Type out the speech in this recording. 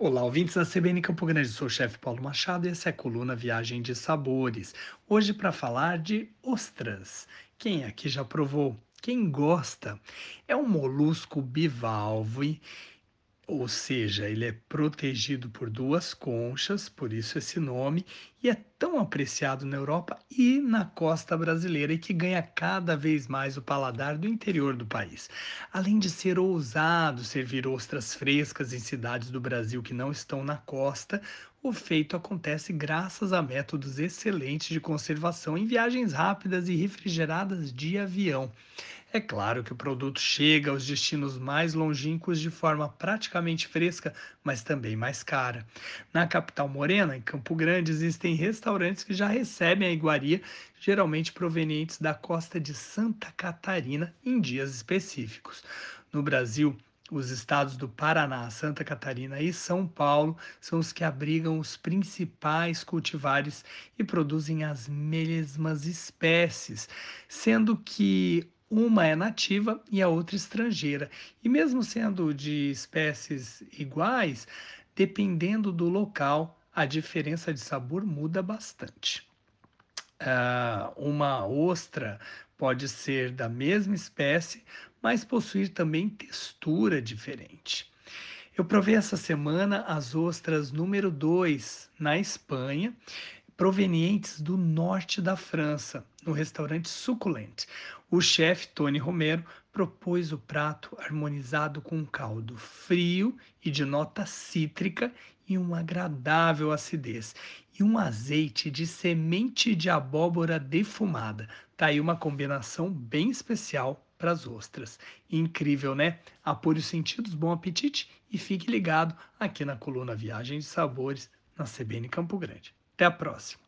Olá, ouvintes da CBN Campo Grande, sou o chefe Paulo Machado e essa é a coluna Viagem de Sabores. Hoje para falar de ostras. Quem aqui já provou? Quem gosta? É um molusco bivalve ou seja, ele é protegido por duas conchas, por isso esse nome, e é tão apreciado na Europa e na costa brasileira e que ganha cada vez mais o paladar do interior do país. Além de ser ousado servir ostras frescas em cidades do Brasil que não estão na costa, o feito acontece graças a métodos excelentes de conservação em viagens rápidas e refrigeradas de avião. É claro que o produto chega aos destinos mais longínquos de forma praticamente fresca, mas também mais cara. Na capital morena, em Campo Grande, existem restaurantes que já recebem a iguaria, geralmente provenientes da costa de Santa Catarina, em dias específicos. No Brasil, os estados do Paraná, Santa Catarina e São Paulo são os que abrigam os principais cultivares e produzem as mesmas espécies, sendo que uma é nativa e a outra estrangeira. E mesmo sendo de espécies iguais, dependendo do local, a diferença de sabor muda bastante. Uh, uma ostra pode ser da mesma espécie, mas possuir também textura diferente. Eu provei essa semana as ostras número 2 na Espanha provenientes do norte da França, no restaurante Succulent. O chefe Tony Romero propôs o prato harmonizado com um caldo frio e de nota cítrica e uma agradável acidez e um azeite de semente de abóbora defumada. Tá aí uma combinação bem especial para as ostras. Incrível, né? Apure os sentidos, bom apetite e fique ligado aqui na coluna Viagem de Sabores na CBN Campo Grande. Até a próxima!